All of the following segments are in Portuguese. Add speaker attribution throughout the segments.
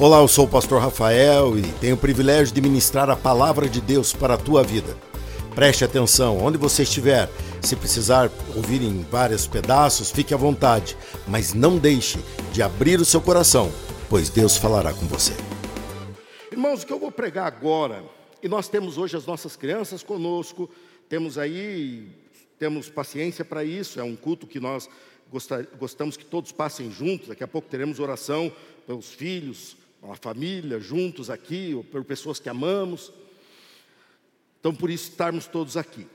Speaker 1: Olá, eu sou o pastor Rafael e tenho o privilégio de ministrar a palavra de Deus para a tua vida. Preste atenção, onde você estiver, se precisar ouvir em vários pedaços, fique à vontade, mas não deixe de abrir o seu coração, pois Deus falará com você.
Speaker 2: Irmãos, o que eu vou pregar agora, e nós temos hoje as nossas crianças conosco, temos aí, temos paciência para isso, é um culto que nós gostamos que todos passem juntos, daqui a pouco teremos oração pelos filhos, uma família juntos aqui, ou por pessoas que amamos. Então, por isso, estarmos todos aqui.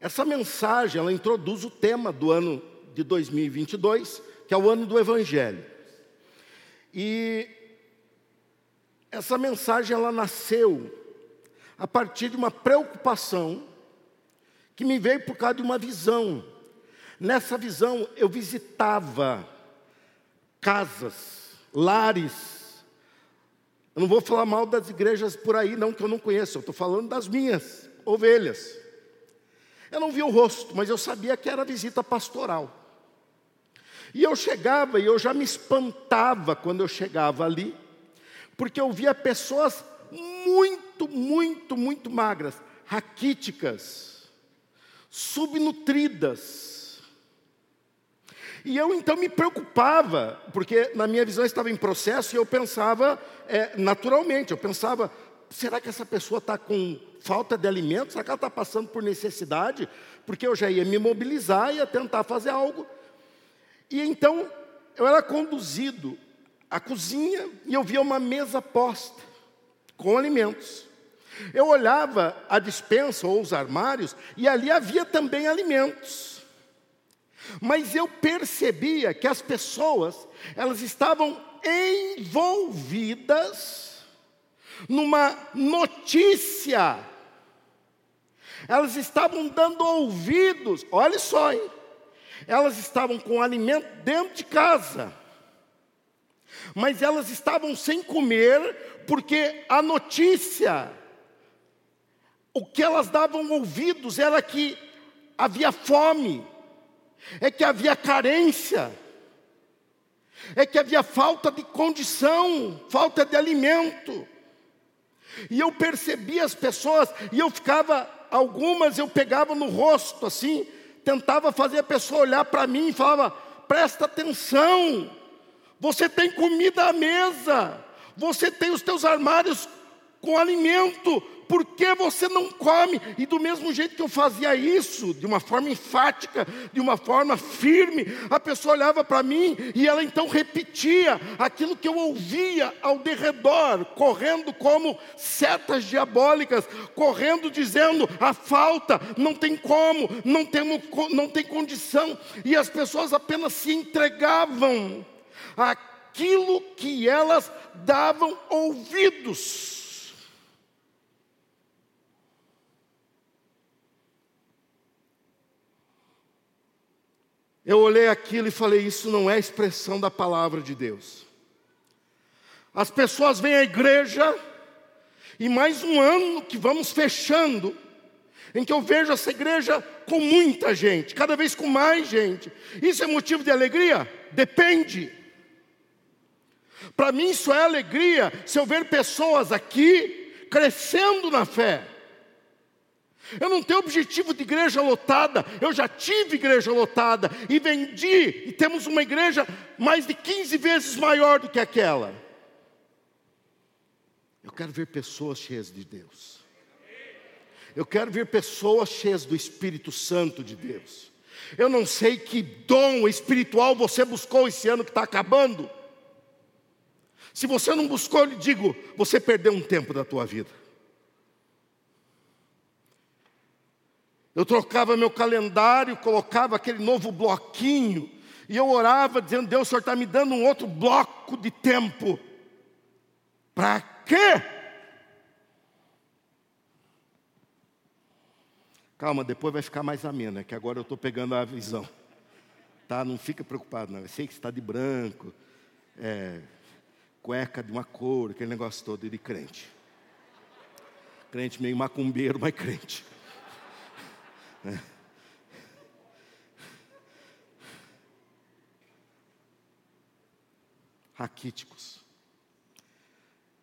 Speaker 2: Essa mensagem, ela introduz o tema do ano de 2022, que é o ano do Evangelho. E essa mensagem, ela nasceu a partir de uma preocupação que me veio por causa de uma visão. Nessa visão, eu visitava casas, lares. Eu não vou falar mal das igrejas por aí, não, que eu não conheço, eu estou falando das minhas ovelhas. Eu não vi o rosto, mas eu sabia que era visita pastoral. E eu chegava e eu já me espantava quando eu chegava ali, porque eu via pessoas muito, muito, muito magras, raquíticas, subnutridas, e eu então me preocupava, porque na minha visão estava em processo e eu pensava é, naturalmente, eu pensava, será que essa pessoa está com falta de alimento? Será que ela está passando por necessidade? Porque eu já ia me mobilizar, ia tentar fazer algo. E então eu era conduzido à cozinha e eu via uma mesa posta com alimentos. Eu olhava a dispensa ou os armários e ali havia também alimentos. Mas eu percebia que as pessoas, elas estavam envolvidas numa notícia. Elas estavam dando ouvidos, olha só, hein? Elas estavam com alimento dentro de casa. Mas elas estavam sem comer porque a notícia o que elas davam ouvidos era que havia fome é que havia carência, é que havia falta de condição, falta de alimento. E eu percebia as pessoas, e eu ficava, algumas eu pegava no rosto assim, tentava fazer a pessoa olhar para mim e falava: presta atenção, você tem comida à mesa, você tem os teus armários com alimento, por que você não come? E do mesmo jeito que eu fazia isso, de uma forma enfática, de uma forma firme, a pessoa olhava para mim e ela então repetia aquilo que eu ouvia ao derredor, correndo como setas diabólicas, correndo dizendo: a falta, não tem como, não, temos, não tem condição, e as pessoas apenas se entregavam àquilo que elas davam ouvidos. Eu olhei aquilo e falei: Isso não é expressão da palavra de Deus. As pessoas vêm à igreja, e mais um ano que vamos fechando, em que eu vejo essa igreja com muita gente, cada vez com mais gente. Isso é motivo de alegria? Depende. Para mim, isso é alegria se eu ver pessoas aqui crescendo na fé. Eu não tenho objetivo de igreja lotada, eu já tive igreja lotada e vendi, e temos uma igreja mais de 15 vezes maior do que aquela. Eu quero ver pessoas cheias de Deus. Eu quero ver pessoas cheias do Espírito Santo de Deus. Eu não sei que dom espiritual você buscou esse ano que está acabando. Se você não buscou, eu lhe digo, você perdeu um tempo da tua vida. Eu trocava meu calendário, colocava aquele novo bloquinho, e eu orava dizendo: Deus, o Senhor está me dando um outro bloco de tempo. Para quê? Calma, depois vai ficar mais ameno, é que agora eu estou pegando a visão. Tá? Não fica preocupado, não. Eu sei que está de branco, é, cueca de uma cor, aquele negócio todo de crente. Crente meio macumbeiro, mas crente. raquíticos,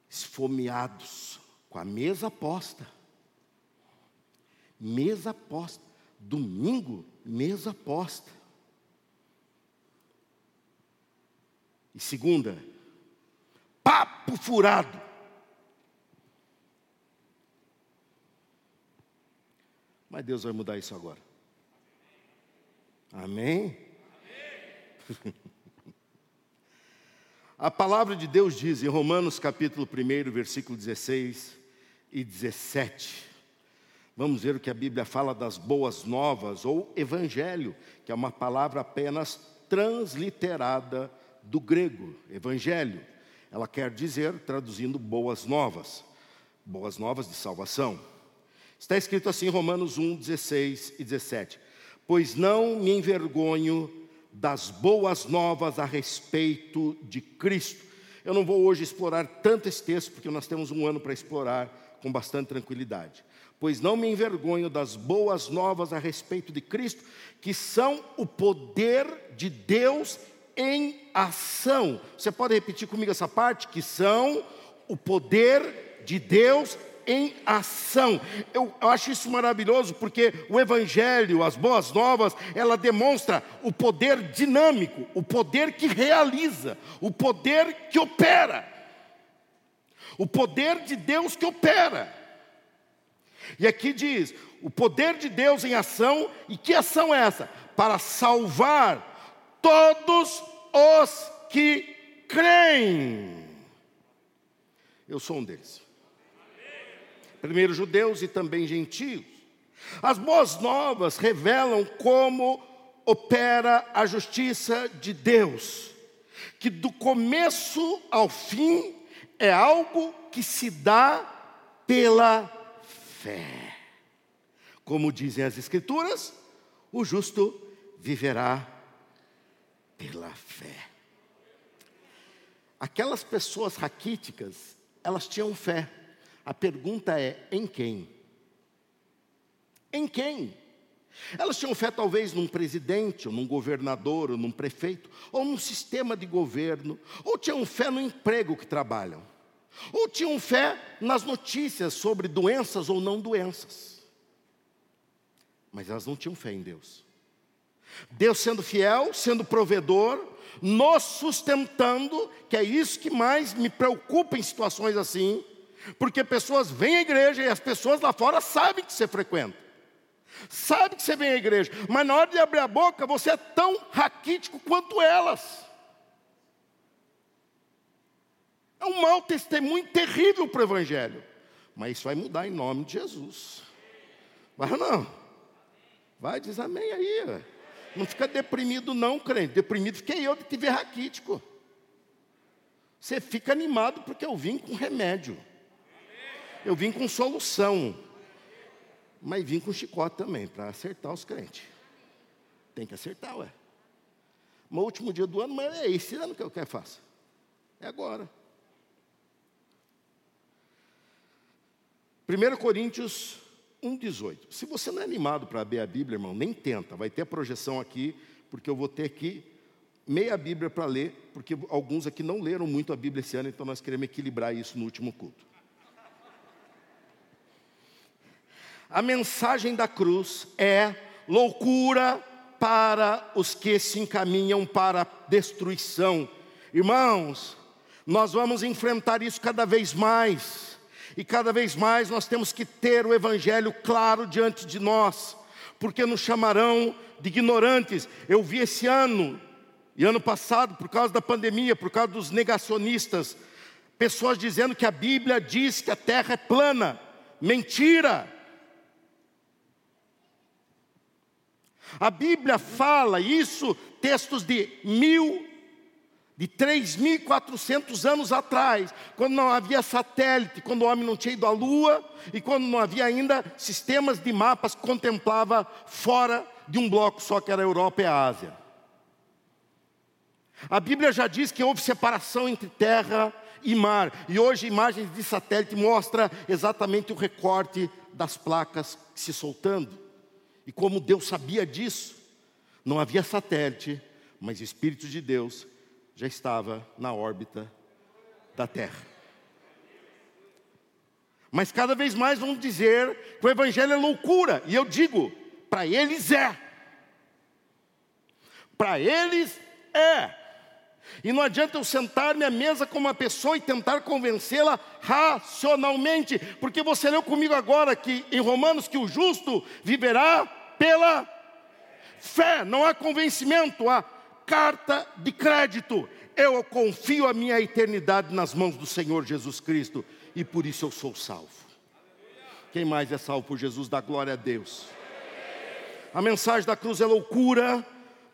Speaker 2: esfomeados, com a mesa posta. Mesa posta. Domingo, mesa posta. E segunda, papo furado. Mas Deus vai mudar isso agora. Amém? Amém. A palavra de Deus diz em Romanos capítulo 1, versículo 16 e 17. Vamos ver o que a Bíblia fala das boas novas ou evangelho, que é uma palavra apenas transliterada do grego, evangelho. Ela quer dizer, traduzindo, boas novas, boas novas de salvação. Está escrito assim em Romanos 1, 16 e 17: Pois não me envergonho das boas novas a respeito de Cristo. Eu não vou hoje explorar tanto esse texto, porque nós temos um ano para explorar com bastante tranquilidade. Pois não me envergonho das boas novas a respeito de Cristo, que são o poder de Deus em ação. Você pode repetir comigo essa parte? Que são o poder de Deus em ação. Eu, eu, acho isso maravilhoso porque o Evangelho, as boas novas, ela demonstra o poder dinâmico, o poder que realiza, o poder que opera, o poder de Deus que opera. E aqui diz: o poder de Deus em ação, e que ação é essa? Para salvar todos os que creem. Eu sou um deles primeiro judeus e também gentios. As boas novas revelam como opera a justiça de Deus, que do começo ao fim é algo que se dá pela fé. Como dizem as Escrituras, o justo viverá pela fé. Aquelas pessoas raquíticas, elas tinham fé. A pergunta é: em quem? Em quem? Elas tinham fé talvez num presidente, ou num governador, ou num prefeito, ou num sistema de governo, ou tinham fé no emprego que trabalham, ou tinham fé nas notícias sobre doenças ou não doenças. Mas elas não tinham fé em Deus. Deus sendo fiel, sendo provedor, nos sustentando, que é isso que mais me preocupa em situações assim, porque pessoas vêm à igreja e as pessoas lá fora sabem que você frequenta. Sabe que você vem à igreja, mas na hora de abrir a boca você é tão raquítico quanto elas. É um mau testemunho terrível para o Evangelho. Mas isso vai mudar em nome de Jesus. Vai ou não? Vai, diz amém aí. Não fica deprimido, não, crente. Deprimido fiquei eu de te ver raquítico. Você fica animado porque eu vim com remédio. Eu vim com solução, mas vim com chicote também, para acertar os crentes. Tem que acertar, ué. No último dia do ano, mas é esse ano que eu quero fazer. É agora. 1 Coríntios 1,18. Se você não é animado para ver a Bíblia, irmão, nem tenta. Vai ter a projeção aqui, porque eu vou ter aqui meia Bíblia para ler, porque alguns aqui não leram muito a Bíblia esse ano, então nós queremos equilibrar isso no último culto. A mensagem da cruz é loucura para os que se encaminham para a destruição. Irmãos, nós vamos enfrentar isso cada vez mais, e cada vez mais nós temos que ter o Evangelho claro diante de nós, porque nos chamarão de ignorantes. Eu vi esse ano, e ano passado, por causa da pandemia, por causa dos negacionistas, pessoas dizendo que a Bíblia diz que a terra é plana. Mentira! A Bíblia fala isso, textos de mil, de 3.400 anos atrás, quando não havia satélite, quando o homem não tinha ido à lua e quando não havia ainda sistemas de mapas que contemplava fora de um bloco só que era a Europa e a Ásia. A Bíblia já diz que houve separação entre terra e mar, e hoje imagens de satélite mostra exatamente o recorte das placas se soltando. E como Deus sabia disso, não havia satélite, mas o Espírito de Deus já estava na órbita da Terra. Mas cada vez mais vão dizer que o Evangelho é loucura, e eu digo, para eles é. Para eles é. E não adianta eu sentar-me à mesa com uma pessoa e tentar convencê-la racionalmente, porque você leu comigo agora que em Romanos que o justo viverá pela fé, não há convencimento, há carta de crédito. Eu confio a minha eternidade nas mãos do Senhor Jesus Cristo e por isso eu sou salvo. Quem mais é salvo por Jesus? Dá glória a Deus. A mensagem da cruz é loucura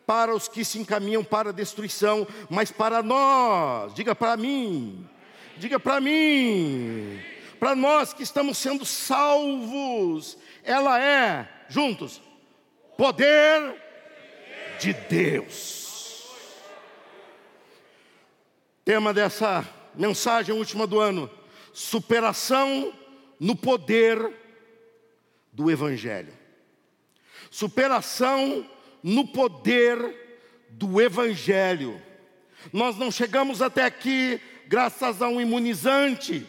Speaker 2: para os que se encaminham para a destruição, mas para nós, diga para mim, diga para mim, para nós que estamos sendo salvos, ela é, juntos, poder de Deus. Tema dessa mensagem última do ano: superação no poder do Evangelho. Superação no poder do Evangelho. Nós não chegamos até aqui graças a um imunizante,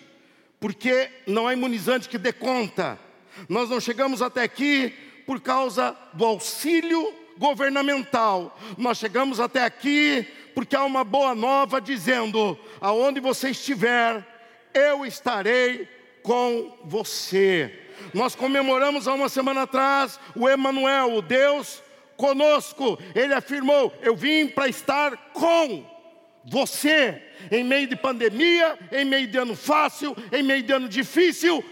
Speaker 2: porque não há imunizante que dê conta. Nós não chegamos até aqui por causa do auxílio governamental. Nós chegamos até aqui porque há uma boa nova dizendo: aonde você estiver, eu estarei com você. Nós comemoramos há uma semana atrás o Emanuel, o Deus conosco. Ele afirmou: Eu vim para estar com você em meio de pandemia, em meio de ano fácil, em meio de ano difícil.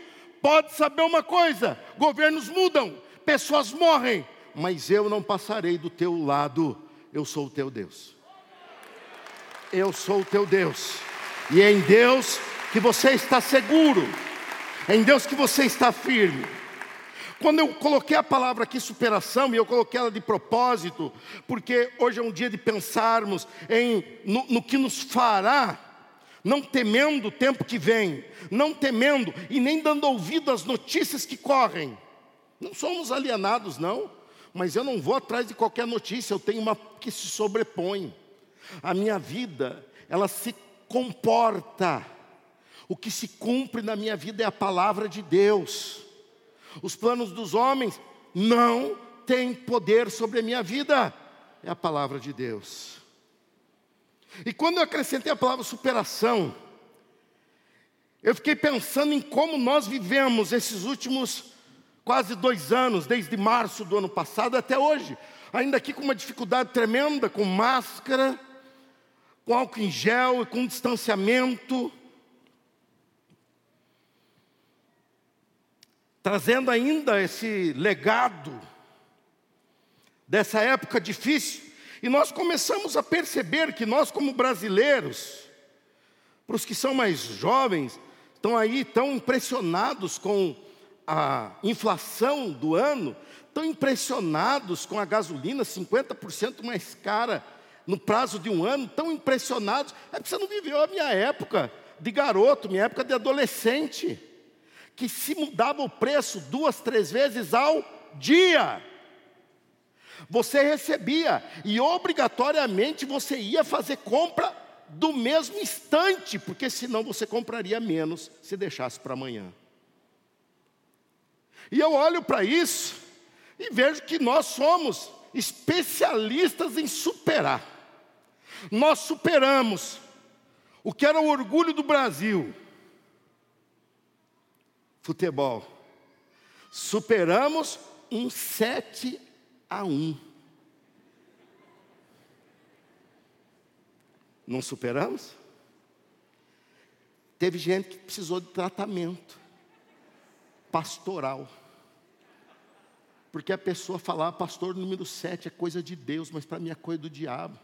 Speaker 2: Pode saber uma coisa: governos mudam, pessoas morrem, mas eu não passarei do teu lado, eu sou o teu Deus. Eu sou o teu Deus, e é em Deus que você está seguro, é em Deus que você está firme. Quando eu coloquei a palavra aqui superação, e eu coloquei ela de propósito, porque hoje é um dia de pensarmos em no, no que nos fará não temendo o tempo que vem, não temendo e nem dando ouvido às notícias que correm. Não somos alienados, não, mas eu não vou atrás de qualquer notícia, eu tenho uma que se sobrepõe. A minha vida, ela se comporta. O que se cumpre na minha vida é a palavra de Deus. Os planos dos homens não têm poder sobre a minha vida. É a palavra de Deus. E quando eu acrescentei a palavra superação, eu fiquei pensando em como nós vivemos esses últimos quase dois anos, desde março do ano passado até hoje, ainda aqui com uma dificuldade tremenda, com máscara, com álcool em gel e com distanciamento. Trazendo ainda esse legado dessa época difícil, e nós começamos a perceber que nós, como brasileiros, para os que são mais jovens, estão aí tão impressionados com a inflação do ano, tão impressionados com a gasolina 50% mais cara no prazo de um ano, tão impressionados. É porque você não viveu a minha época de garoto, minha época de adolescente, que se mudava o preço duas, três vezes ao dia. Você recebia e obrigatoriamente você ia fazer compra do mesmo instante, porque senão você compraria menos se deixasse para amanhã. E eu olho para isso e vejo que nós somos especialistas em superar. Nós superamos o que era o orgulho do Brasil, futebol. Superamos um 7 a 1. Não superamos? Teve gente que precisou de tratamento pastoral. Porque a pessoa falava, pastor número 7 é coisa de Deus, mas para mim é coisa do diabo.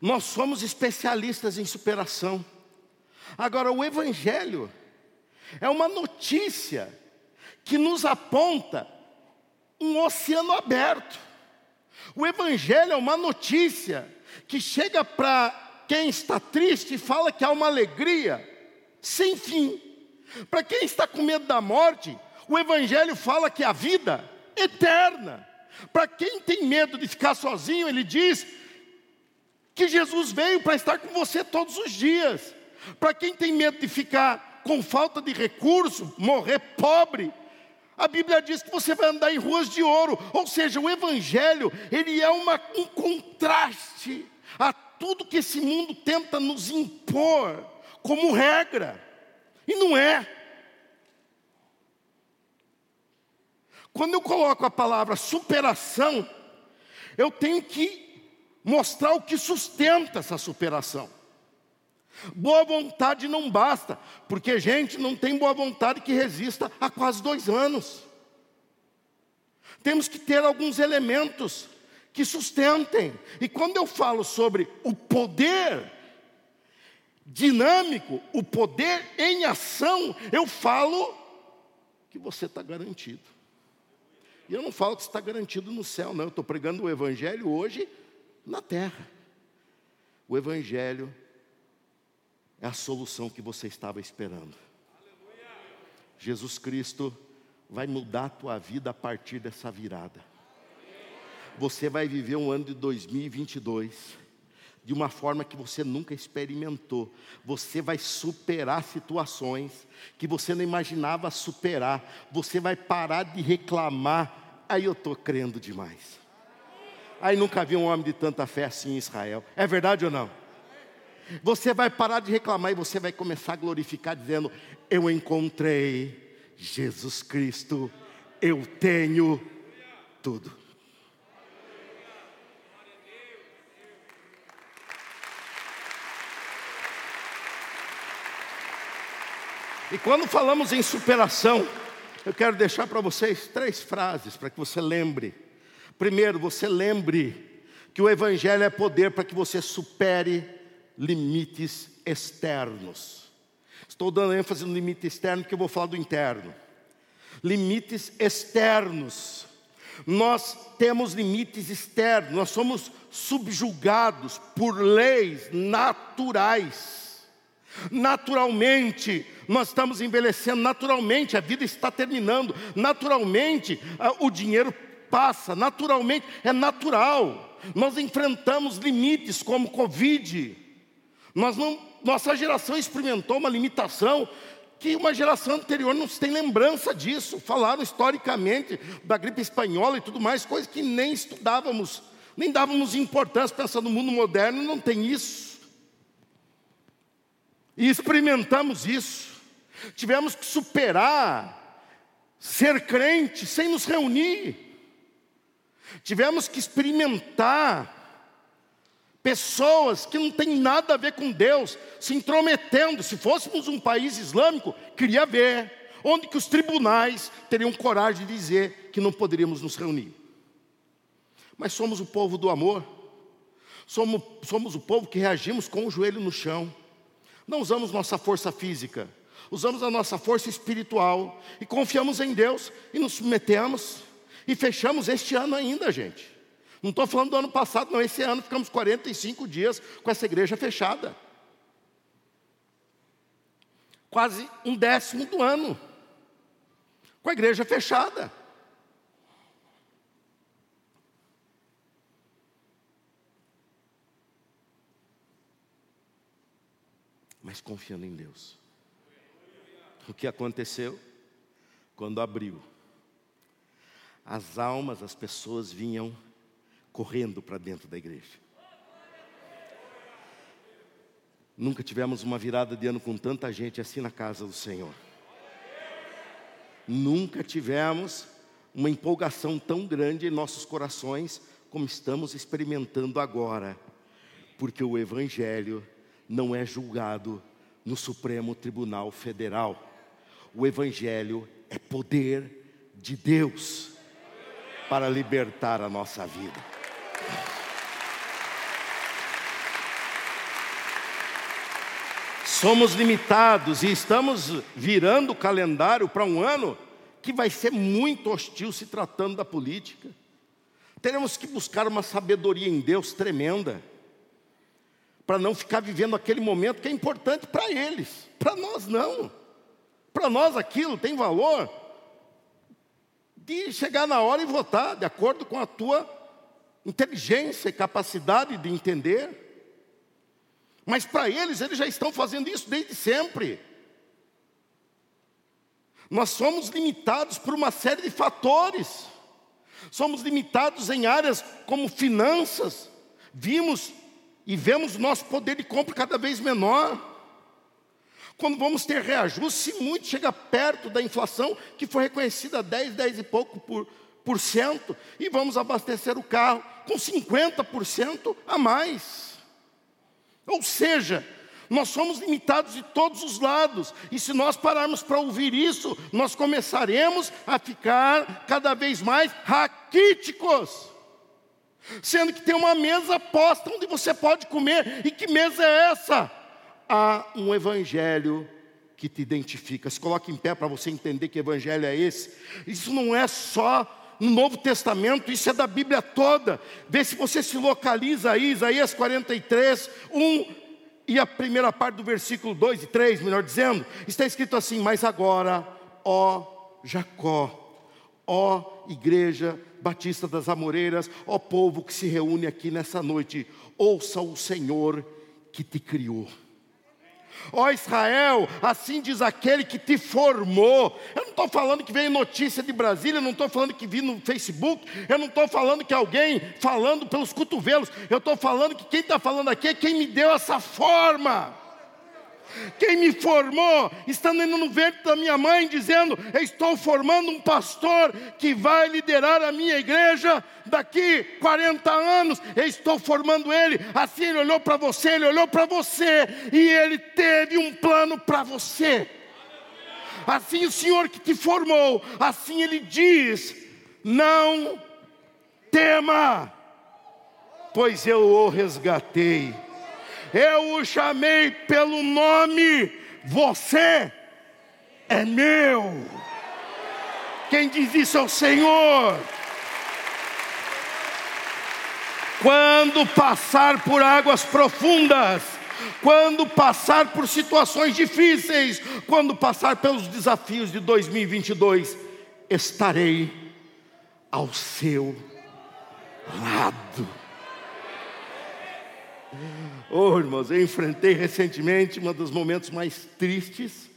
Speaker 2: Nós somos especialistas em superação. Agora, o Evangelho é uma notícia que nos aponta um oceano aberto. O Evangelho é uma notícia que chega para quem está triste e fala que há uma alegria sem fim. Para quem está com medo da morte, o Evangelho fala que a vida eterna. Para quem tem medo de ficar sozinho, ele diz que Jesus veio para estar com você todos os dias. Para quem tem medo de ficar com falta de recurso, morrer pobre, a Bíblia diz que você vai andar em ruas de ouro, ou seja, o Evangelho, ele é uma, um contraste a tudo que esse mundo tenta nos impor como regra, e não é. Quando eu coloco a palavra superação, eu tenho que mostrar o que sustenta essa superação. Boa vontade não basta, porque gente não tem boa vontade que resista há quase dois anos. Temos que ter alguns elementos que sustentem. E quando eu falo sobre o poder dinâmico, o poder em ação, eu falo que você está garantido. E eu não falo que está garantido no céu, não. Eu estou pregando o Evangelho hoje na terra. O Evangelho é a solução que você estava esperando. Jesus Cristo vai mudar a tua vida a partir dessa virada. Você vai viver um ano de 2022 de uma forma que você nunca experimentou. Você vai superar situações que você não imaginava superar. Você vai parar de reclamar. Aí eu estou crendo demais. Aí nunca vi um homem de tanta fé assim em Israel. É verdade ou não? Você vai parar de reclamar e você vai começar a glorificar, dizendo: Eu encontrei Jesus Cristo, eu tenho tudo. E quando falamos em superação, eu quero deixar para vocês três frases para que você lembre. Primeiro, você lembre que o Evangelho é poder para que você supere limites externos. Estou dando ênfase no limite externo porque eu vou falar do interno. Limites externos. Nós temos limites externos, nós somos subjugados por leis naturais. Naturalmente, nós estamos envelhecendo, naturalmente a vida está terminando, naturalmente o dinheiro passa, naturalmente, é natural. Nós enfrentamos limites como Covid, nós não, nossa geração experimentou uma limitação que uma geração anterior não tem lembrança disso. Falaram historicamente da gripe espanhola e tudo mais, coisas que nem estudávamos, nem dávamos importância, pensando no mundo moderno, não tem isso. E experimentamos isso. Tivemos que superar ser crente sem nos reunir. Tivemos que experimentar Pessoas que não têm nada a ver com Deus se intrometendo. Se fôssemos um país islâmico, queria ver onde que os tribunais teriam coragem de dizer que não poderíamos nos reunir. Mas somos o povo do amor. Somos, somos o povo que reagimos com o joelho no chão. Não usamos nossa força física, usamos a nossa força espiritual e confiamos em Deus e nos submetemos e fechamos este ano ainda, gente. Não estou falando do ano passado, não. Esse ano ficamos 45 dias com essa igreja fechada. Quase um décimo do ano. Com a igreja fechada. Mas confiando em Deus. O que aconteceu? Quando abriu, as almas, as pessoas vinham correndo para dentro da igreja. Nunca tivemos uma virada de ano com tanta gente assim na casa do Senhor. Nunca tivemos uma empolgação tão grande em nossos corações como estamos experimentando agora, porque o Evangelho não é julgado no Supremo Tribunal Federal. O Evangelho é poder de Deus para libertar a nossa vida. Somos limitados e estamos virando o calendário para um ano que vai ser muito hostil se tratando da política. Teremos que buscar uma sabedoria em Deus tremenda, para não ficar vivendo aquele momento que é importante para eles, para nós não. Para nós aquilo tem valor de chegar na hora e votar, de acordo com a tua inteligência e capacidade de entender. Mas para eles, eles já estão fazendo isso desde sempre. Nós somos limitados por uma série de fatores. Somos limitados em áreas como finanças. Vimos e vemos nosso poder de compra cada vez menor. Quando vamos ter reajuste, se muito chega perto da inflação, que foi reconhecida a 10, 10 e pouco por, por cento, e vamos abastecer o carro com 50% a mais. Ou seja, nós somos limitados de todos os lados, e se nós pararmos para ouvir isso, nós começaremos a ficar cada vez mais raquíticos. Sendo que tem uma mesa posta onde você pode comer, e que mesa é essa? Há um evangelho que te identifica. Se coloque em pé para você entender que evangelho é esse. Isso não é só no Novo Testamento, isso é da Bíblia toda. Vê se você se localiza aí, Isaías 43, 1 e a primeira parte do versículo 2 e 3, melhor dizendo, está escrito assim: Mas agora, ó Jacó, ó Igreja Batista das Amoreiras, ó povo que se reúne aqui nessa noite, ouça o Senhor que te criou. Ó Israel, assim diz aquele que te formou. Eu não estou falando que veio notícia de Brasília, eu não estou falando que vi no Facebook, eu não estou falando que alguém falando pelos cotovelos, eu estou falando que quem está falando aqui é quem me deu essa forma. Quem me formou, estando no ventre da minha mãe, dizendo: Estou formando um pastor que vai liderar a minha igreja daqui 40 anos. Eu estou formando ele. Assim ele olhou para você, ele olhou para você, e ele teve um plano para você. Assim o Senhor que te formou, assim ele diz: Não tema, pois eu o resgatei eu o chamei pelo nome, você é meu. Quem diz isso é o Senhor. Quando passar por águas profundas, quando passar por situações difíceis, quando passar pelos desafios de 2022, estarei ao seu lado. Oh, irmãos, eu enfrentei recentemente um dos momentos mais tristes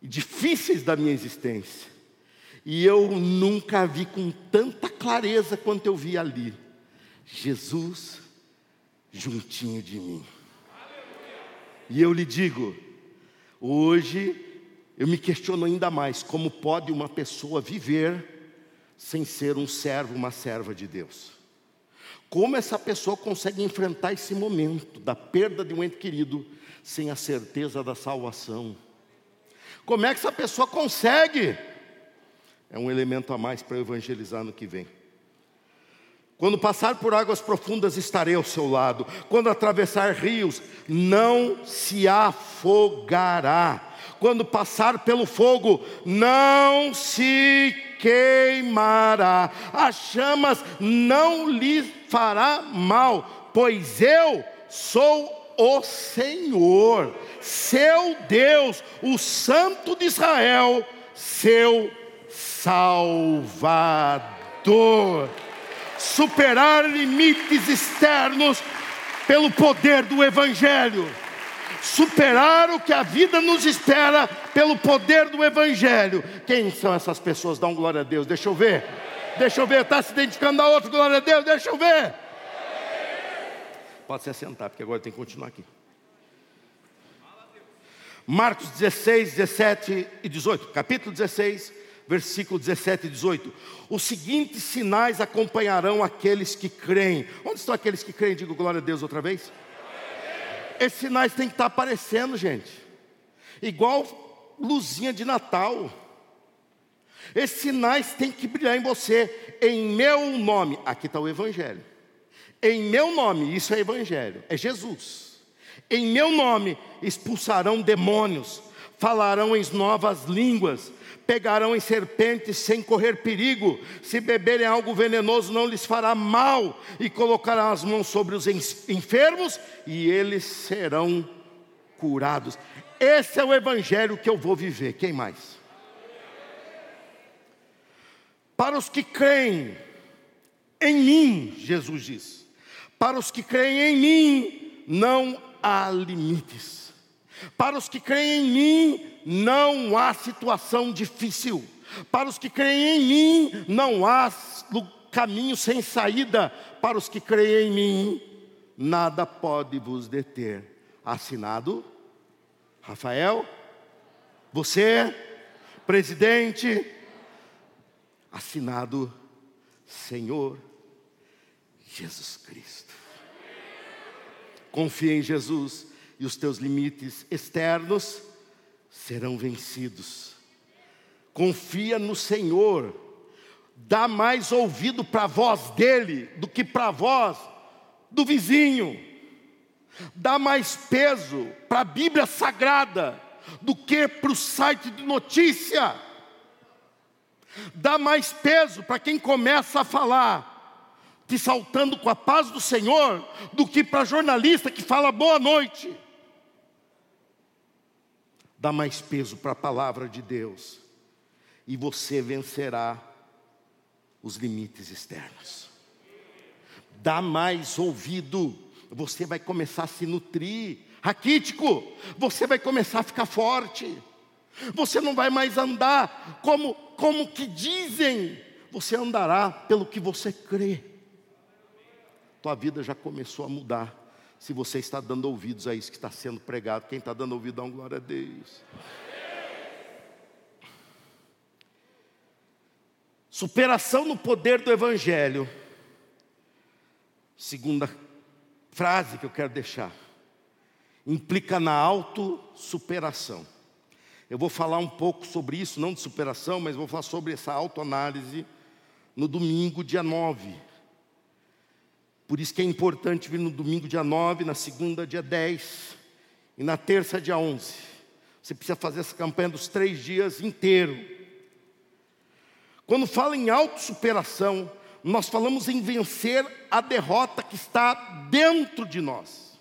Speaker 2: e difíceis da minha existência. E eu nunca vi com tanta clareza quanto eu vi ali. Jesus juntinho de mim. E eu lhe digo, hoje eu me questiono ainda mais como pode uma pessoa viver sem ser um servo, uma serva de Deus. Como essa pessoa consegue enfrentar esse momento da perda de um ente querido sem a certeza da salvação? Como é que essa pessoa consegue? É um elemento a mais para evangelizar no que vem. Quando passar por águas profundas, estarei ao seu lado. Quando atravessar rios, não se afogará. Quando passar pelo fogo, não se queimará. As chamas não lhe fará mal, pois eu sou o Senhor, seu Deus, o Santo de Israel, seu Salvador superar limites externos pelo poder do Evangelho. Superar o que a vida nos espera pelo poder do Evangelho. Quem são essas pessoas? Um glória a Deus, deixa eu ver. Deixa eu ver, está se identificando a outro, glória a Deus, deixa eu ver. Pode se assentar, porque agora tem que continuar aqui. Marcos 16, 17 e 18, capítulo 16, versículo 17 e 18. Os seguintes sinais acompanharão aqueles que creem. Onde estão aqueles que creem? Digo glória a Deus outra vez. Esses sinais têm que estar aparecendo, gente. Igual luzinha de Natal. Esses sinais têm que brilhar em você, em meu nome. Aqui está o Evangelho. Em meu nome, isso é Evangelho, é Jesus. Em meu nome expulsarão demônios, falarão em novas línguas, pegarão em serpentes sem correr perigo, se beberem algo venenoso não lhes fará mal, e colocarão as mãos sobre os enfermos e eles serão curados. Esse é o evangelho que eu vou viver. Quem mais? Para os que creem em mim, Jesus diz, para os que creem em mim, não há limites. Para os que creem em mim, não há situação difícil. Para os que creem em mim, não há caminho sem saída. Para os que creem em mim, nada pode vos deter. Assinado Rafael, você, presidente, assinado Senhor Jesus Cristo. Confia em Jesus e os teus limites externos serão vencidos. Confia no Senhor, dá mais ouvido para a voz dele do que para a voz do vizinho, dá mais peso para a Bíblia Sagrada do que para o site de notícia, dá mais peso para quem começa a falar te saltando com a paz do Senhor do que para jornalista que fala boa noite dá mais peso para a palavra de Deus, e você vencerá os limites externos. Dá mais ouvido, você vai começar a se nutrir, raquítico, você vai começar a ficar forte. Você não vai mais andar como como que dizem, você andará pelo que você crê. Tua vida já começou a mudar se você está dando ouvidos a isso que está sendo pregado. Quem está dando ouvido, dá uma glória a Deus. Superação no poder do Evangelho. Segunda frase que eu quero deixar. Implica na autossuperação. Eu vou falar um pouco sobre isso, não de superação, mas vou falar sobre essa autoanálise no domingo, dia 9. Por isso que é importante vir no domingo, dia 9, na segunda, dia 10 e na terça, dia 11. Você precisa fazer essa campanha dos três dias inteiro. Quando fala em autossuperação, nós falamos em vencer a derrota que está dentro de nós.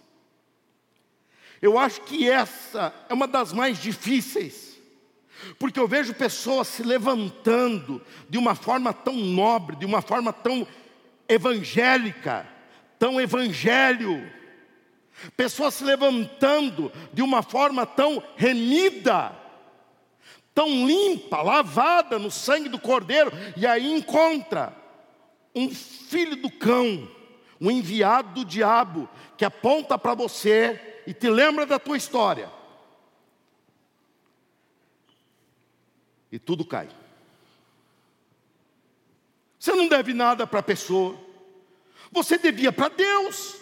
Speaker 2: Eu acho que essa é uma das mais difíceis, porque eu vejo pessoas se levantando de uma forma tão nobre, de uma forma tão evangélica, tão evangelho, pessoas se levantando de uma forma tão remida, tão limpa, lavada no sangue do Cordeiro, e aí encontra um filho do cão, um enviado do diabo, que aponta para você e te lembra da tua história. E tudo cai. Você não deve nada para a pessoa. Você devia para Deus.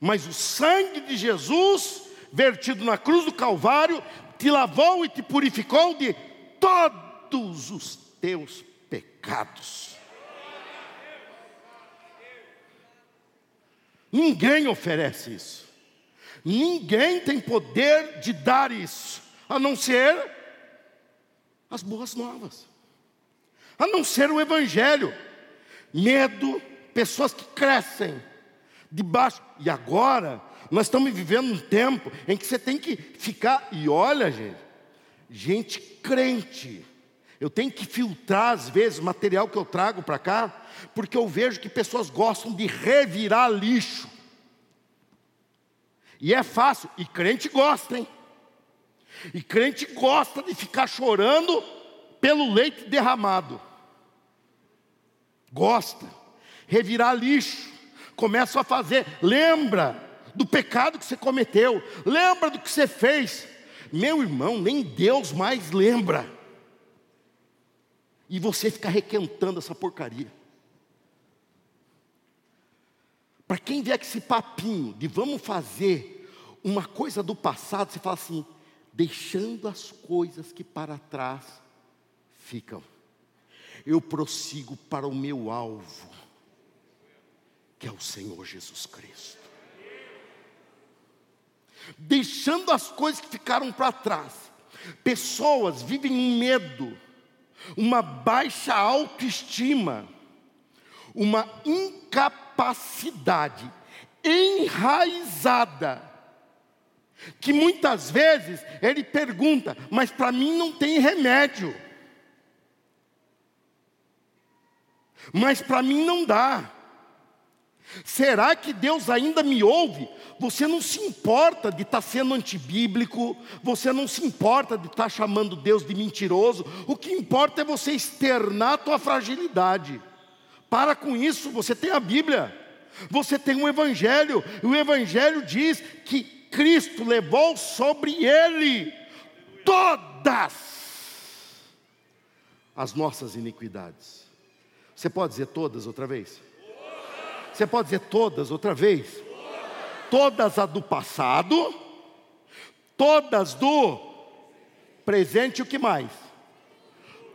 Speaker 2: Mas o sangue de Jesus, vertido na cruz do Calvário, te lavou e te purificou de todos os teus pecados. Ninguém oferece isso. Ninguém tem poder de dar isso, a não ser as boas novas, a não ser o Evangelho. Medo, pessoas que crescem debaixo. E agora, nós estamos vivendo um tempo em que você tem que ficar. E olha, gente, gente crente. Eu tenho que filtrar, às vezes, o material que eu trago para cá, porque eu vejo que pessoas gostam de revirar lixo. E é fácil, e crente gosta, hein? E crente gosta de ficar chorando pelo leite derramado. Gosta revirar lixo, começam a fazer, lembra do pecado que você cometeu, lembra do que você fez. Meu irmão, nem Deus mais lembra. E você fica requentando essa porcaria. Para quem vier com esse papinho de vamos fazer uma coisa do passado, você fala assim, deixando as coisas que para trás ficam. Eu prossigo para o meu alvo que é o Senhor Jesus Cristo. Deixando as coisas que ficaram para trás, pessoas vivem um medo, uma baixa autoestima, uma incapacidade enraizada, que muitas vezes ele pergunta, mas para mim não tem remédio. mas para mim não dá. Será que Deus ainda me ouve? Você não se importa de estar tá sendo antibíblico, você não se importa de estar tá chamando Deus de mentiroso, o que importa é você externar a tua fragilidade. Para com isso, você tem a Bíblia, você tem o Evangelho, e o Evangelho diz que Cristo levou sobre ele todas as nossas iniquidades. Você pode dizer todas outra vez? Você pode dizer todas outra vez? Todas a do passado, todas do presente, o que mais?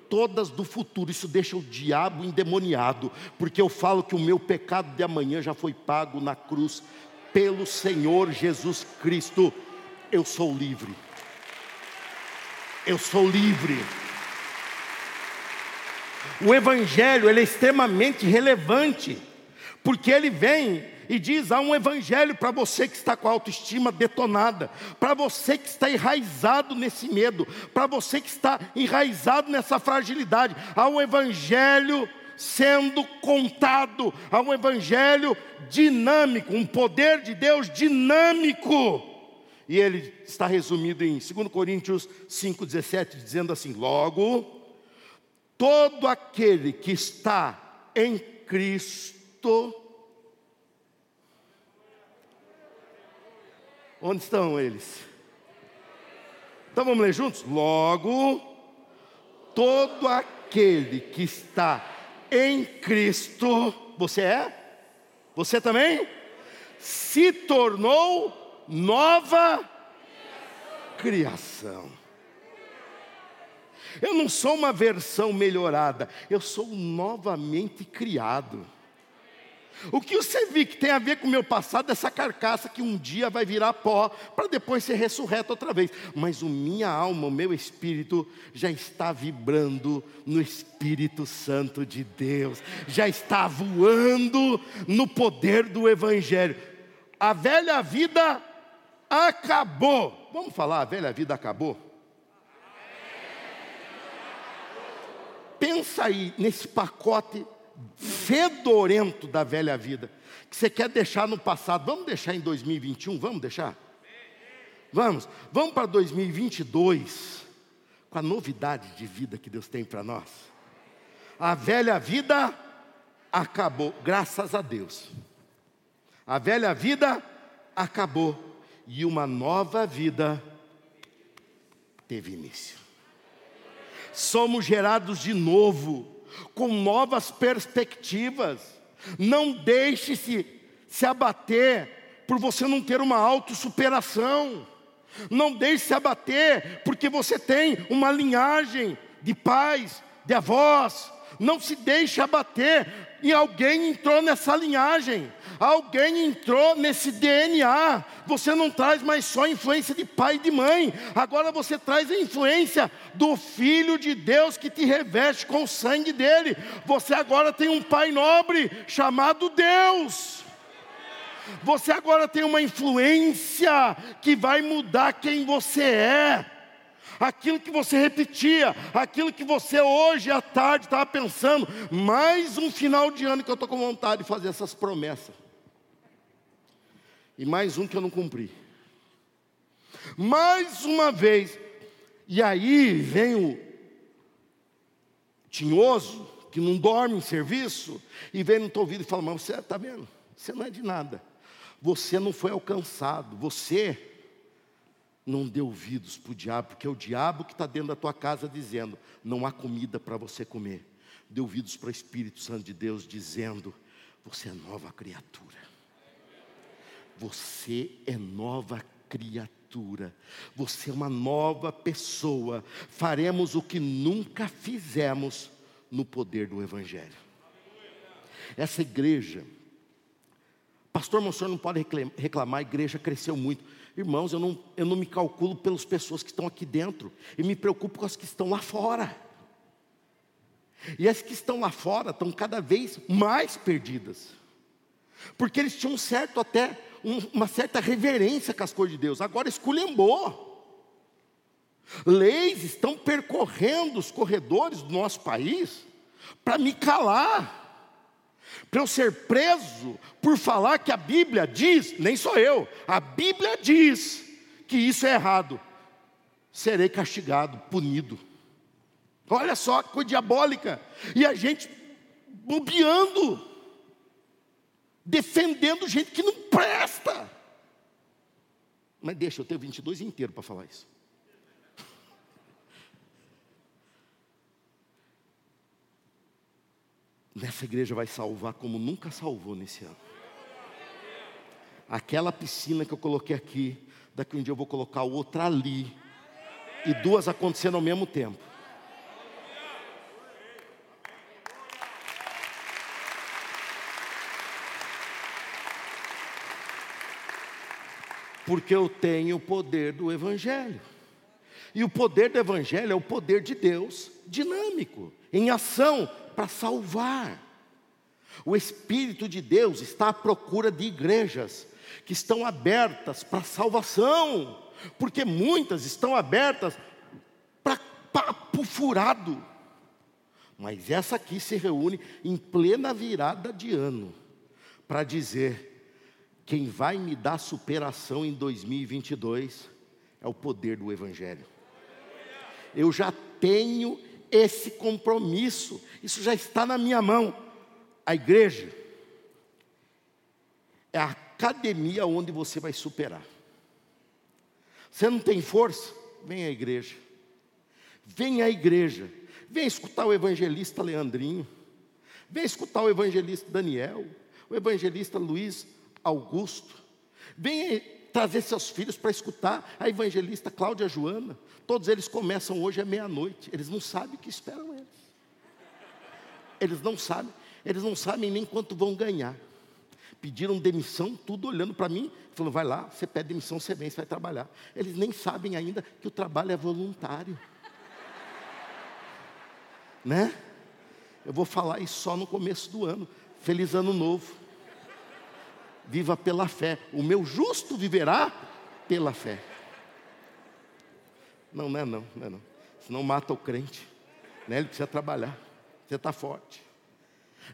Speaker 2: Todas do futuro. Isso deixa o diabo endemoniado, porque eu falo que o meu pecado de amanhã já foi pago na cruz pelo Senhor Jesus Cristo. Eu sou livre. Eu sou livre. O evangelho é extremamente relevante. Porque ele vem e diz: há um evangelho para você que está com a autoestima detonada, para você que está enraizado nesse medo, para você que está enraizado nessa fragilidade. Há um evangelho sendo contado, há um evangelho dinâmico, um poder de Deus dinâmico. E ele está resumido em 2 Coríntios 5,17, dizendo assim: Logo, todo aquele que está em Cristo, Cristo. Onde estão eles? Então vamos ler juntos? Logo, todo aquele que está em Cristo, você é? Você também? Se tornou nova criação. Eu não sou uma versão melhorada, eu sou novamente criado. O que viu que tem a ver com o meu passado, essa carcaça que um dia vai virar pó, para depois ser ressurreto outra vez. Mas o minha alma, o meu espírito, já está vibrando no Espírito Santo de Deus, já está voando no poder do Evangelho. A velha vida acabou. Vamos falar, a velha vida acabou? Pensa aí nesse pacote fedorento da velha vida, que você quer deixar no passado. Vamos deixar em 2021? Vamos deixar? Vamos. Vamos para 2022, com a novidade de vida que Deus tem para nós. A velha vida acabou, graças a Deus. A velha vida acabou e uma nova vida teve início. Somos gerados de novo com novas perspectivas. Não deixe-se se abater por você não ter uma autossuperação. Não deixe se abater porque você tem uma linhagem de pais, de avós. Não se deixe abater e alguém entrou nessa linhagem, alguém entrou nesse DNA. Você não traz mais só influência de pai e de mãe, agora você traz a influência do Filho de Deus que te reveste com o sangue dele. Você agora tem um pai nobre chamado Deus. Você agora tem uma influência que vai mudar quem você é aquilo que você repetia, aquilo que você hoje à tarde estava pensando, mais um final de ano que eu estou com vontade de fazer essas promessas. E mais um que eu não cumpri. Mais uma vez. E aí vem o tinhoso, que não dorme em serviço, e vem no teu ouvido e fala: Mas você está vendo? Você não é de nada. Você não foi alcançado. Você não dê ouvidos para o diabo, porque é o diabo que está dentro da tua casa dizendo: não há comida para você comer. Dê ouvidos para o Espírito Santo de Deus dizendo: você é nova criatura. Você é nova criatura. Você é uma nova pessoa. Faremos o que nunca fizemos no poder do Evangelho. Essa igreja, pastor Monsenhor não pode reclamar, a igreja cresceu muito. Irmãos, eu não, eu não me calculo pelas pessoas que estão aqui dentro, eu me preocupo com as que estão lá fora. E as que estão lá fora estão cada vez mais perdidas, porque eles tinham um certo até um, uma certa reverência com as coisas de Deus, agora esculhambou. Leis estão percorrendo os corredores do nosso país para me calar. Para eu ser preso por falar que a Bíblia diz, nem sou eu, a Bíblia diz que isso é errado, serei castigado, punido. Olha só que coisa diabólica, e a gente bobeando, defendendo gente que não presta. Mas deixa, eu tenho 22 inteiro para falar isso. Nessa igreja vai salvar como nunca salvou nesse ano. Aquela piscina que eu coloquei aqui, daqui um dia eu vou colocar outra ali. E duas acontecendo ao mesmo tempo. Porque eu tenho o poder do Evangelho. E o poder do Evangelho é o poder de Deus dinâmico, em ação, para salvar. O Espírito de Deus está à procura de igrejas que estão abertas para salvação, porque muitas estão abertas para papo furado. Mas essa aqui se reúne em plena virada de ano para dizer: quem vai me dar superação em 2022 é o poder do Evangelho. Eu já tenho esse compromisso, isso já está na minha mão. A igreja é a academia onde você vai superar. Você não tem força? Vem à igreja. Vem à igreja. Vem escutar o evangelista Leandrinho. Vem escutar o evangelista Daniel, o evangelista Luiz Augusto. Vem trazer seus filhos para escutar a evangelista Cláudia Joana. Todos eles começam hoje à meia-noite. Eles não sabem o que esperam eles. Eles não sabem, eles não sabem nem quanto vão ganhar. Pediram demissão, tudo olhando para mim, falando: vai lá, você pede demissão, você vem, você vai trabalhar. Eles nem sabem ainda que o trabalho é voluntário. né? Eu vou falar isso só no começo do ano. Feliz ano novo. Viva pela fé. O meu justo viverá pela fé. Não, não é não, não é não. Senão mata o crente. Né? Ele precisa trabalhar. Você está forte.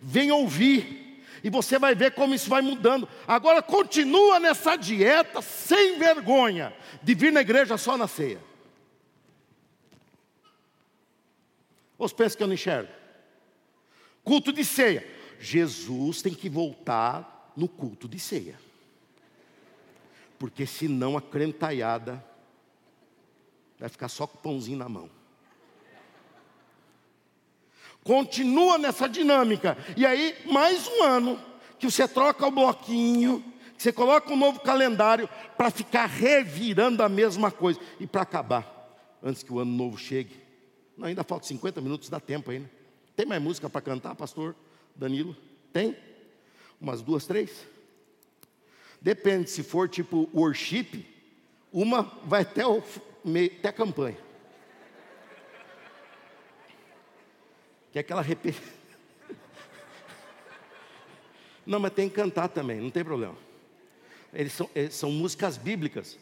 Speaker 2: Vem ouvir. E você vai ver como isso vai mudando. Agora continua nessa dieta sem vergonha de vir na igreja só na ceia. Ou você pensa que eu não enxergo? Culto de ceia. Jesus tem que voltar no culto de ceia. Porque senão a crentaiada vai ficar só com o pãozinho na mão. Continua nessa dinâmica. E aí, mais um ano que você troca o bloquinho, que você coloca um novo calendário para ficar revirando a mesma coisa. E para acabar, antes que o ano novo chegue. Não, ainda falta 50 minutos, dá tempo ainda. Tem mais música para cantar, pastor Danilo? Tem? Umas duas, três? Depende, se for tipo worship, uma vai até, o, até a campanha. que é aquela repetição. Não, mas tem que cantar também, não tem problema. Eles são, eles são músicas bíblicas.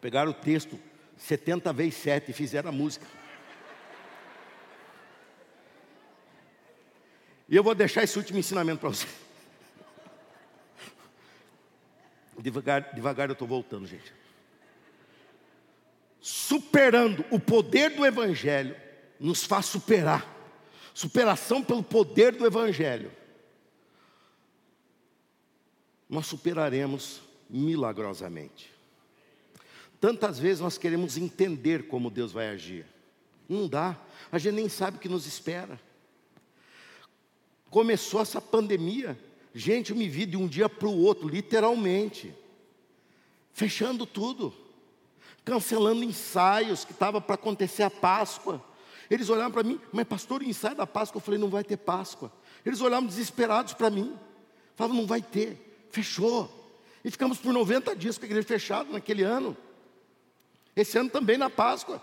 Speaker 2: Pegaram o texto 70 vezes 7 e fizeram a música. E eu vou deixar esse último ensinamento para você. Devagar, devagar eu estou voltando, gente superando o poder do Evangelho, nos faz superar. Superação pelo poder do Evangelho. Nós superaremos milagrosamente. Tantas vezes nós queremos entender como Deus vai agir. Não dá, a gente nem sabe o que nos espera. Começou essa pandemia, gente, eu me vi de um dia para o outro, literalmente, fechando tudo cancelando ensaios que estava para acontecer a Páscoa. Eles olharam para mim, mas pastor, o ensaio da Páscoa, eu falei, não vai ter Páscoa. Eles olhavam desesperados para mim, falavam, não vai ter, fechou. E ficamos por 90 dias com a igreja fechada naquele ano. Esse ano também na Páscoa.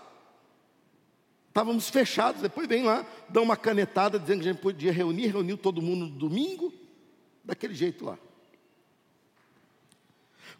Speaker 2: Estávamos fechados, depois vem lá, dá uma canetada dizendo que a gente podia reunir, reuniu todo mundo no domingo, daquele jeito lá.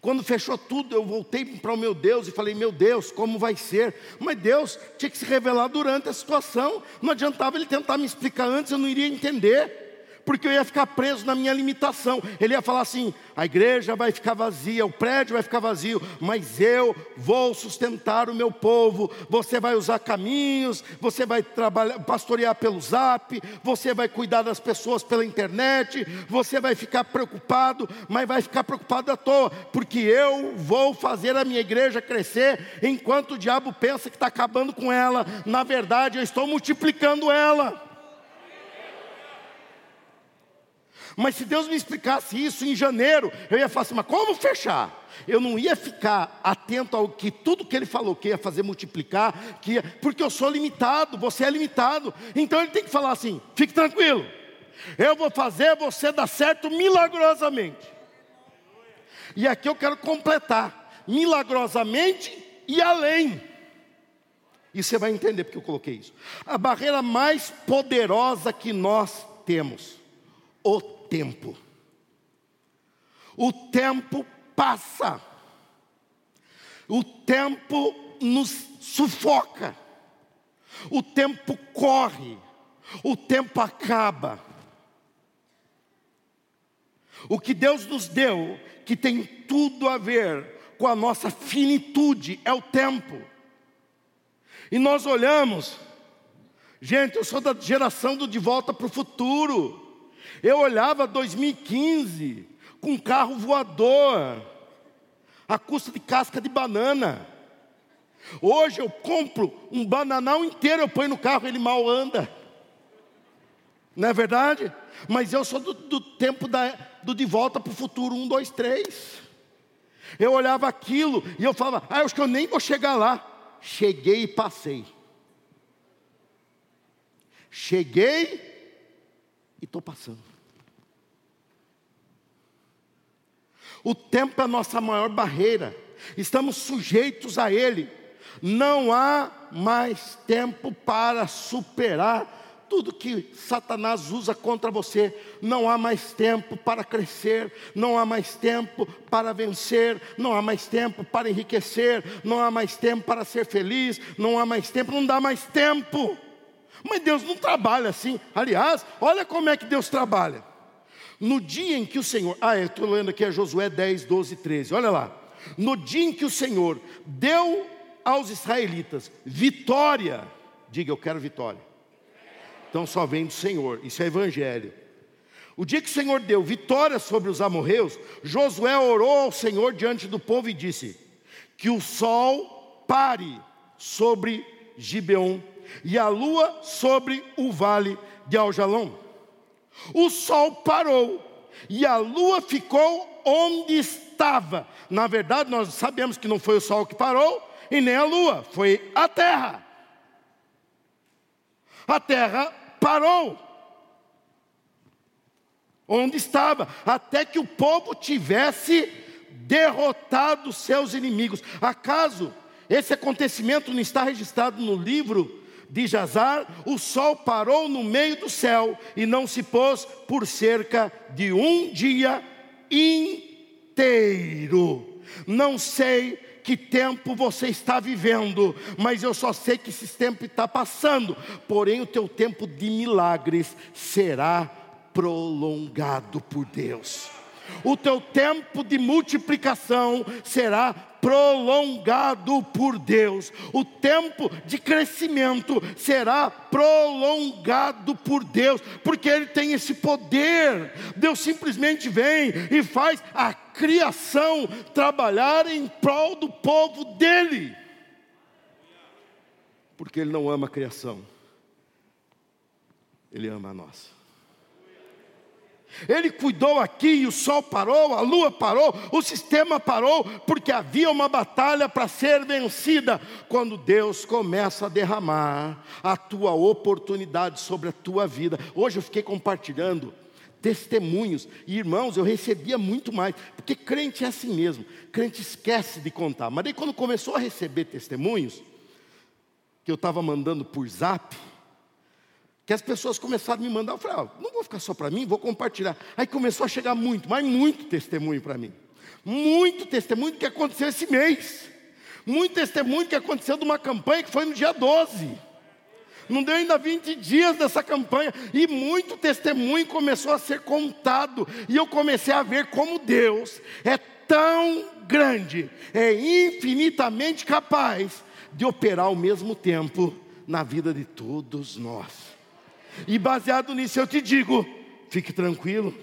Speaker 2: Quando fechou tudo, eu voltei para o meu Deus e falei: Meu Deus, como vai ser? Mas Deus tinha que se revelar durante a situação. Não adiantava ele tentar me explicar antes, eu não iria entender porque eu ia ficar preso na minha limitação. Ele ia falar assim: a igreja vai ficar vazia, o prédio vai ficar vazio, mas eu vou sustentar o meu povo. Você vai usar caminhos, você vai trabalhar, pastorear pelo zap, você vai cuidar das pessoas pela internet, você vai ficar preocupado, mas vai ficar preocupado à toa, porque eu vou fazer a minha igreja crescer enquanto o diabo pensa que está acabando com ela. Na verdade, eu estou multiplicando ela. Mas se Deus me explicasse isso em janeiro, eu ia falar assim, mas como fechar? Eu não ia ficar atento ao que tudo que ele falou que ia fazer multiplicar, que ia, porque eu sou limitado, você é limitado. Então ele tem que falar assim: fique tranquilo, eu vou fazer você dar certo milagrosamente. E aqui eu quero completar: milagrosamente e além. E você vai entender porque eu coloquei isso. A barreira mais poderosa que nós temos, o tempo. O tempo passa. O tempo nos sufoca. O tempo corre. O tempo acaba. O que Deus nos deu, que tem tudo a ver com a nossa finitude, é o tempo. E nós olhamos, gente, eu sou da geração do De Volta para o Futuro. Eu olhava 2015 com um carro voador, a custa de casca de banana. Hoje eu compro um bananal inteiro, eu ponho no carro, ele mal anda. Não é verdade? Mas eu sou do, do tempo da, do de volta para o futuro, um, dois, três. Eu olhava aquilo e eu falava, ah, acho que eu nem vou chegar lá. Cheguei e passei. Cheguei e estou passando. O tempo é a nossa maior barreira, estamos sujeitos a ele. Não há mais tempo para superar tudo que Satanás usa contra você. Não há mais tempo para crescer, não há mais tempo para vencer, não há mais tempo para enriquecer, não há mais tempo para ser feliz, não há mais tempo, não dá mais tempo. Mas Deus não trabalha assim. Aliás, olha como é que Deus trabalha. No dia em que o Senhor, ah, estou lendo aqui a Josué 10, 12, 13, olha lá. No dia em que o Senhor deu aos israelitas vitória, diga eu quero vitória. Então só vem do Senhor, isso é evangelho. O dia que o Senhor deu vitória sobre os amorreus, Josué orou ao Senhor diante do povo e disse: Que o sol pare sobre Gibeon e a lua sobre o vale de Aljalom. O sol parou e a lua ficou onde estava. Na verdade, nós sabemos que não foi o sol que parou e nem a lua, foi a terra. A terra parou onde estava, até que o povo tivesse derrotado seus inimigos. Acaso esse acontecimento não está registrado no livro de Jazar, o sol parou no meio do céu e não se pôs por cerca de um dia inteiro. Não sei que tempo você está vivendo, mas eu só sei que esse tempo está passando. Porém, o teu tempo de milagres será prolongado por Deus. O teu tempo de multiplicação será prolongado por Deus. O tempo de crescimento será prolongado por Deus, porque Ele tem esse poder. Deus simplesmente vem e faz a criação trabalhar em prol do povo dele, porque Ele não ama a criação, Ele ama a nossa. Ele cuidou aqui e o sol parou, a lua parou, o sistema parou, porque havia uma batalha para ser vencida. Quando Deus começa a derramar a tua oportunidade sobre a tua vida. Hoje eu fiquei compartilhando testemunhos, e irmãos, eu recebia muito mais, porque crente é assim mesmo, crente esquece de contar. Mas daí quando começou a receber testemunhos, que eu estava mandando por zap, que as pessoas começaram a me mandar, eu falei, ah, não vou ficar só para mim, vou compartilhar. Aí começou a chegar muito, mas muito testemunho para mim. Muito testemunho que aconteceu esse mês. Muito testemunho que aconteceu de uma campanha que foi no dia 12. Não deu ainda 20 dias dessa campanha. E muito testemunho começou a ser contado. E eu comecei a ver como Deus é tão grande, é infinitamente capaz de operar ao mesmo tempo na vida de todos nós. E baseado nisso eu te digo, fique tranquilo,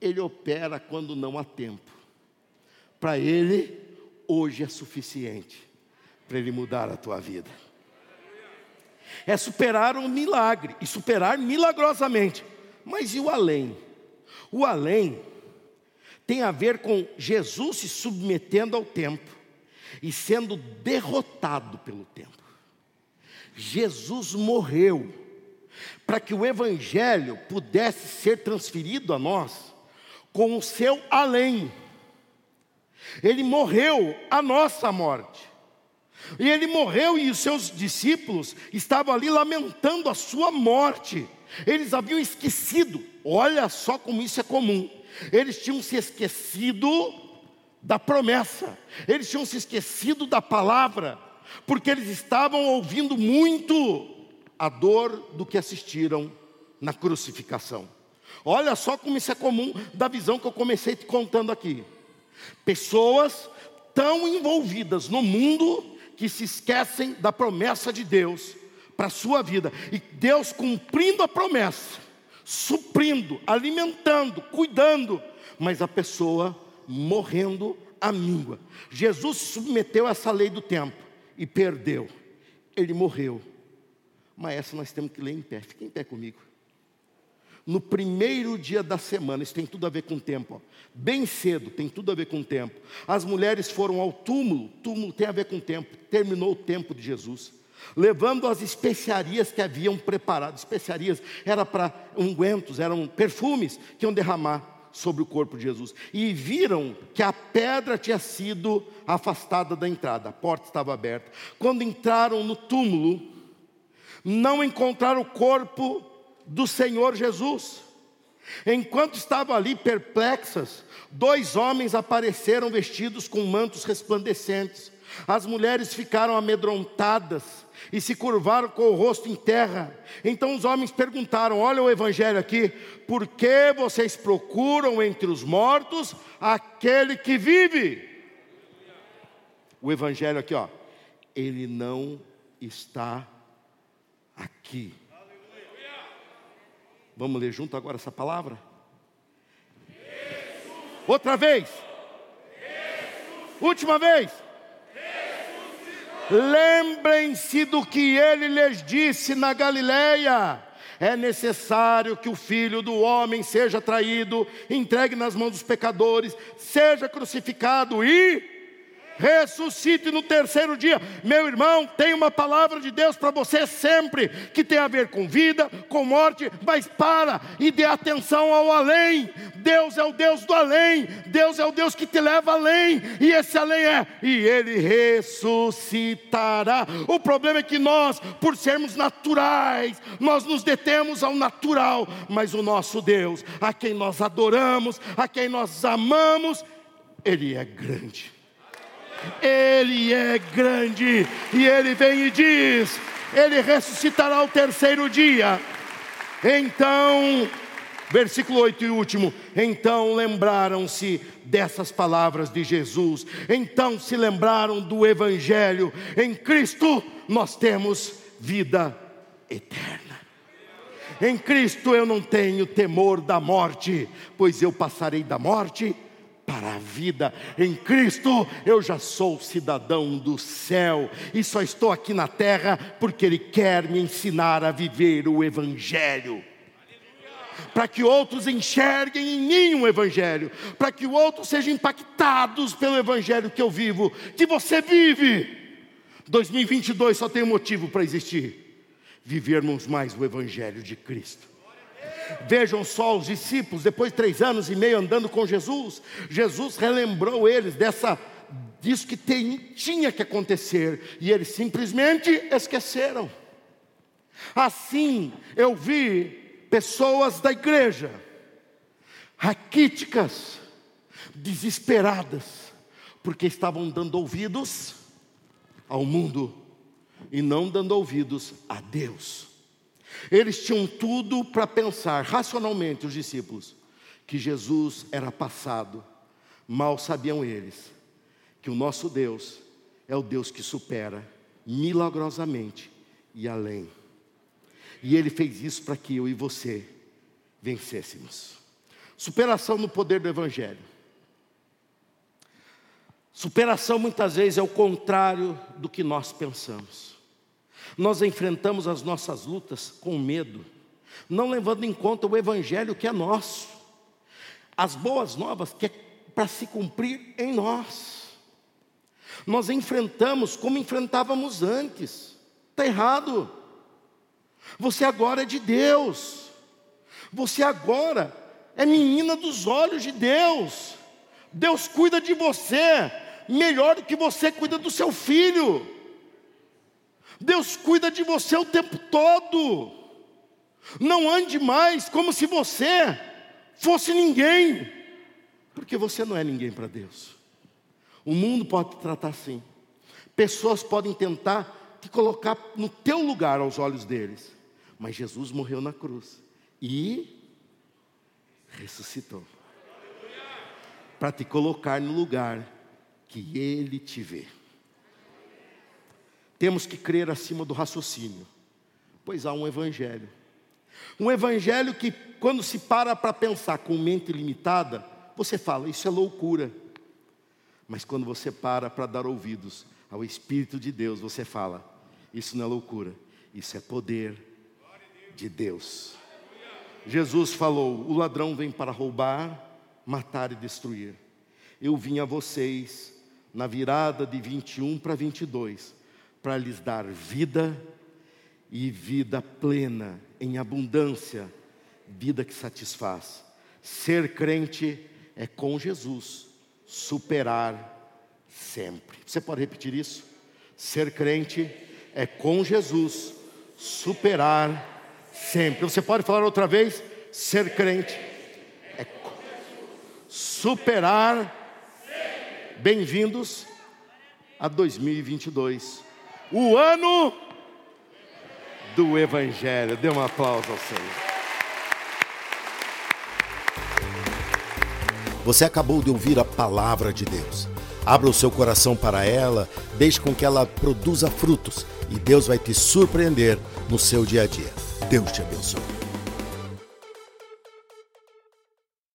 Speaker 2: ele opera quando não há tempo. Para ele, hoje é suficiente para ele mudar a tua vida. É superar um milagre e superar milagrosamente. Mas e o além? O além tem a ver com Jesus se submetendo ao tempo e sendo derrotado pelo tempo. Jesus morreu para que o Evangelho pudesse ser transferido a nós com o seu além. Ele morreu a nossa morte. E ele morreu e os seus discípulos estavam ali lamentando a sua morte. Eles haviam esquecido, olha só como isso é comum. Eles tinham se esquecido da promessa, eles tinham se esquecido da palavra, porque eles estavam ouvindo muito a dor do que assistiram na crucificação. Olha só como isso é comum da visão que eu comecei te contando aqui. Pessoas tão envolvidas no mundo que se esquecem da promessa de Deus para a sua vida. E Deus cumprindo a promessa, suprindo, alimentando, cuidando, mas a pessoa morrendo à míngua. Jesus submeteu essa lei do tempo e perdeu. Ele morreu. Mas essa nós temos que ler em pé. Fique em pé comigo. No primeiro dia da semana, isso tem tudo a ver com o tempo, ó. bem cedo, tem tudo a ver com o tempo. As mulheres foram ao túmulo, túmulo tem a ver com o tempo, terminou o tempo de Jesus levando as especiarias que haviam preparado. Especiarias era para ungüentos, eram perfumes que iam derramar sobre o corpo de Jesus. E viram que a pedra tinha sido afastada da entrada, a porta estava aberta. Quando entraram no túmulo, não encontraram o corpo do Senhor Jesus. Enquanto estavam ali perplexas, dois homens apareceram vestidos com mantos resplandecentes. As mulheres ficaram amedrontadas e se curvaram com o rosto em terra. Então os homens perguntaram: Olha o evangelho aqui, por que vocês procuram entre os mortos aquele que vive? O evangelho aqui, ó, ele não está aqui. Vamos ler junto agora essa palavra? Outra vez. Última vez. Lembrem-se do que ele lhes disse na Galileia. É necessário que o filho do homem seja traído, entregue nas mãos dos pecadores, seja crucificado e ressuscite no terceiro dia. Meu irmão, tem uma palavra de Deus para você sempre, que tem a ver com vida, com morte, mas para e dê atenção ao além. Deus é o Deus do além, Deus é o Deus que te leva além, e esse além é, e Ele ressuscitará. O problema é que nós, por sermos naturais, nós nos detemos ao natural, mas o nosso Deus, a quem nós adoramos, a quem nós amamos, Ele é grande. Ele é grande, e ele vem e diz: Ele ressuscitará ao terceiro dia. Então, versículo 8 e último: Então lembraram-se dessas palavras de Jesus, então se lembraram do Evangelho, em Cristo nós temos vida eterna. Em Cristo eu não tenho temor da morte, pois eu passarei da morte para a vida. Em Cristo eu já sou cidadão do céu e só estou aqui na terra porque Ele quer me ensinar a viver o Evangelho. Para que outros enxerguem em mim o Evangelho, para que outros sejam impactados pelo Evangelho que eu vivo, que você vive. 2022 só tem um motivo para existir: vivermos mais o Evangelho de Cristo. Vejam só os discípulos, depois de três anos e meio andando com Jesus, Jesus relembrou eles dessa disso que tem, tinha que acontecer, e eles simplesmente esqueceram. Assim eu vi pessoas da igreja, raquíticas, desesperadas, porque estavam dando ouvidos ao mundo e não dando ouvidos a Deus. Eles tinham tudo para pensar racionalmente, os discípulos, que Jesus era passado. Mal sabiam eles que o nosso Deus é o Deus que supera milagrosamente e além. E ele fez isso para que eu e você vencêssemos. Superação no poder do Evangelho. Superação muitas vezes é o contrário do que nós pensamos. Nós enfrentamos as nossas lutas com medo, não levando em conta o Evangelho que é nosso, as boas novas que é para se cumprir em nós. Nós enfrentamos como enfrentávamos antes, está errado. Você agora é de Deus, você agora é menina dos olhos de Deus. Deus cuida de você melhor do que você cuida do seu filho. Deus cuida de você o tempo todo. Não ande mais como se você fosse ninguém, porque você não é ninguém para Deus. O mundo pode te tratar assim. Pessoas podem tentar te colocar no teu lugar aos olhos deles. Mas Jesus morreu na cruz e ressuscitou para te colocar no lugar que Ele te vê. Temos que crer acima do raciocínio, pois há um Evangelho. Um Evangelho que, quando se para para pensar com mente limitada, você fala, isso é loucura. Mas quando você para para dar ouvidos ao Espírito de Deus, você fala, isso não é loucura, isso é poder de Deus. Jesus falou: o ladrão vem para roubar, matar e destruir. Eu vim a vocês na virada de 21 para 22 para lhes dar vida e vida plena, em abundância, vida que satisfaz. Ser crente é com Jesus, superar sempre. Você pode repetir isso? Ser crente é com Jesus, superar sempre. Você pode falar outra vez? Ser crente superar. Bem-vindos a 2022, o ano do Evangelho. Dê um aplauso ao Senhor.
Speaker 1: Você acabou de ouvir a palavra de Deus. Abra o seu coração para ela, deixe com que ela produza frutos e Deus vai te surpreender no seu dia a dia. Deus te abençoe.